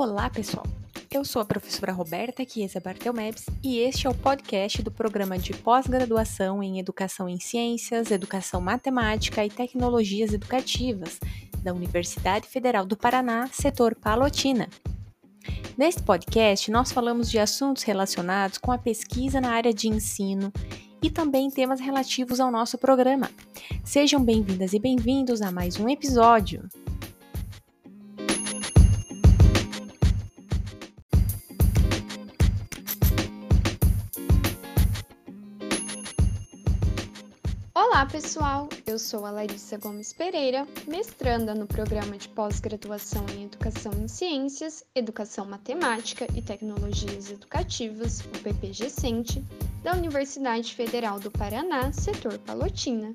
Olá, pessoal! Eu sou a professora Roberta Chiesa Bartelmebs e este é o podcast do programa de pós-graduação em Educação em Ciências, Educação Matemática e Tecnologias Educativas da Universidade Federal do Paraná, setor Palotina. Neste podcast, nós falamos de assuntos relacionados com a pesquisa na área de ensino e também temas relativos ao nosso programa. Sejam bem-vindas e bem-vindos a mais um episódio. Olá, pessoal! Eu sou a Larissa Gomes Pereira, mestranda no programa de pós-graduação em Educação em Ciências, Educação Matemática e Tecnologias Educativas, o PPG-CENTE, da Universidade Federal do Paraná, setor Palotina.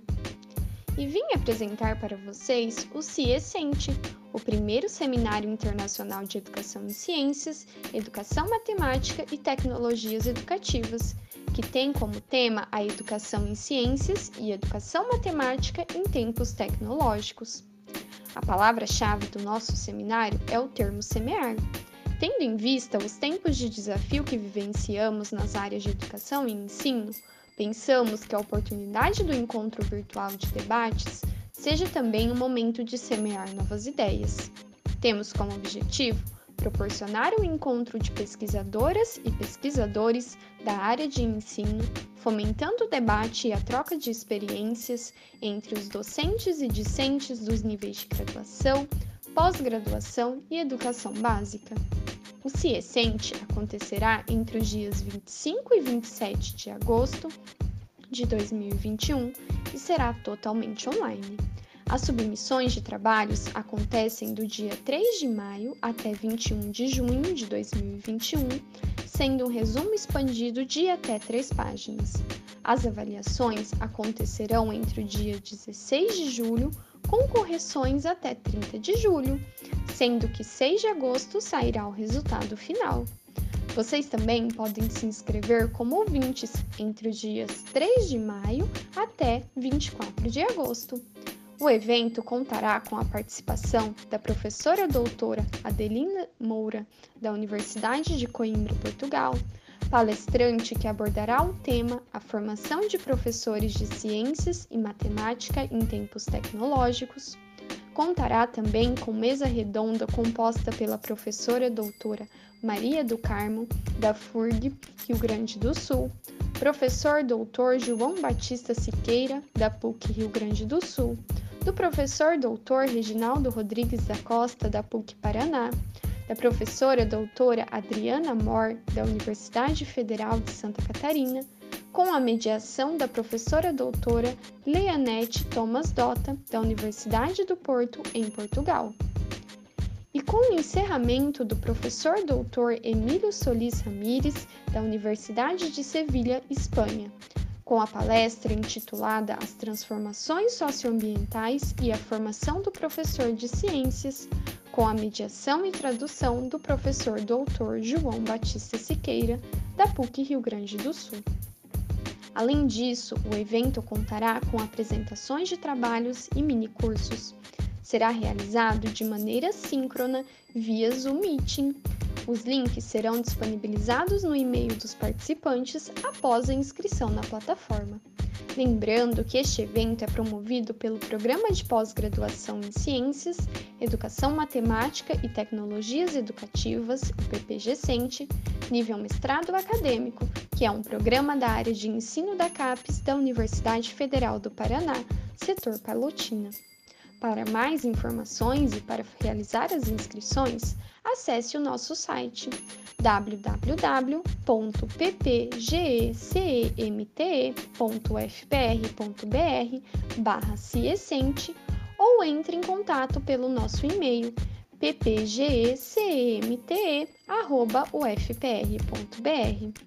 E vim apresentar para vocês o CIECENTE, o primeiro Seminário Internacional de Educação em Ciências, Educação Matemática e Tecnologias Educativas, que tem como tema a educação em ciências e educação matemática em tempos tecnológicos. A palavra-chave do nosso seminário é o termo semear. Tendo em vista os tempos de desafio que vivenciamos nas áreas de educação e ensino, pensamos que a oportunidade do encontro virtual de debates seja também um momento de semear novas ideias. Temos como objetivo proporcionar o encontro de pesquisadoras e pesquisadores da área de ensino, fomentando o debate e a troca de experiências entre os docentes e discentes dos níveis de graduação, pós-graduação e educação básica. O CIECENTE acontecerá entre os dias 25 e 27 de agosto de 2021 e será totalmente online. As submissões de trabalhos acontecem do dia 3 de maio até 21 de junho de 2021, sendo um resumo expandido de até três páginas. As avaliações acontecerão entre o dia 16 de julho, com correções até 30 de julho, sendo que 6 de agosto sairá o resultado final. Vocês também podem se inscrever como ouvintes entre os dias 3 de maio até 24 de agosto. O evento contará com a participação da professora doutora Adelina Moura, da Universidade de Coimbra, Portugal, palestrante que abordará o tema A formação de professores de ciências e matemática em tempos tecnológicos. Contará também com mesa redonda composta pela professora doutora Maria do Carmo, da FURG, Rio Grande do Sul, professor doutor João Batista Siqueira, da PUC Rio Grande do Sul, do professor doutor Reginaldo Rodrigues da Costa, da PUC Paraná, da professora doutora Adriana Mor, da Universidade Federal de Santa Catarina, com a mediação da professora doutora Leanete Thomas Dota, da Universidade do Porto, em Portugal. E com o encerramento do professor doutor Emílio Solis Ramírez, da Universidade de Sevilha, Espanha, com a palestra intitulada As Transformações Socioambientais e a Formação do Professor de Ciências, com a mediação e tradução do professor doutor João Batista Siqueira, da PUC Rio Grande do Sul. Além disso, o evento contará com apresentações de trabalhos e minicursos. Será realizado de maneira síncrona via Zoom Meeting os links serão disponibilizados no e-mail dos participantes após a inscrição na plataforma. Lembrando que este evento é promovido pelo Programa de Pós-Graduação em Ciências, Educação Matemática e Tecnologias Educativas, PPG-CENTE, nível mestrado acadêmico, que é um programa da área de ensino da CAPES da Universidade Federal do Paraná, setor Palotina. Para mais informações e para realizar as inscrições, acesse o nosso site www.ppgecemte.ufpr.br barra ciescente ou entre em contato pelo nosso e-mail ppgecemte.ufpr.br.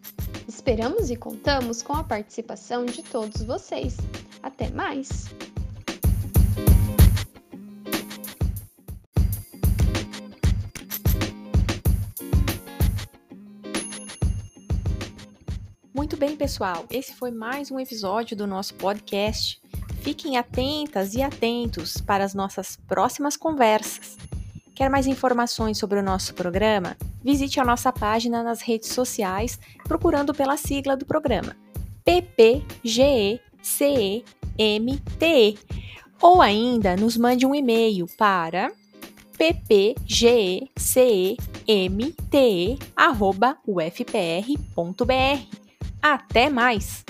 Esperamos e contamos com a participação de todos vocês. Até mais! Muito bem, pessoal, esse foi mais um episódio do nosso podcast. Fiquem atentas e atentos para as nossas próximas conversas. Quer mais informações sobre o nosso programa? Visite a nossa página nas redes sociais procurando pela sigla do programa PPGECEMTE ou ainda nos mande um e-mail para ppgecemte@ufpr.br. Até mais!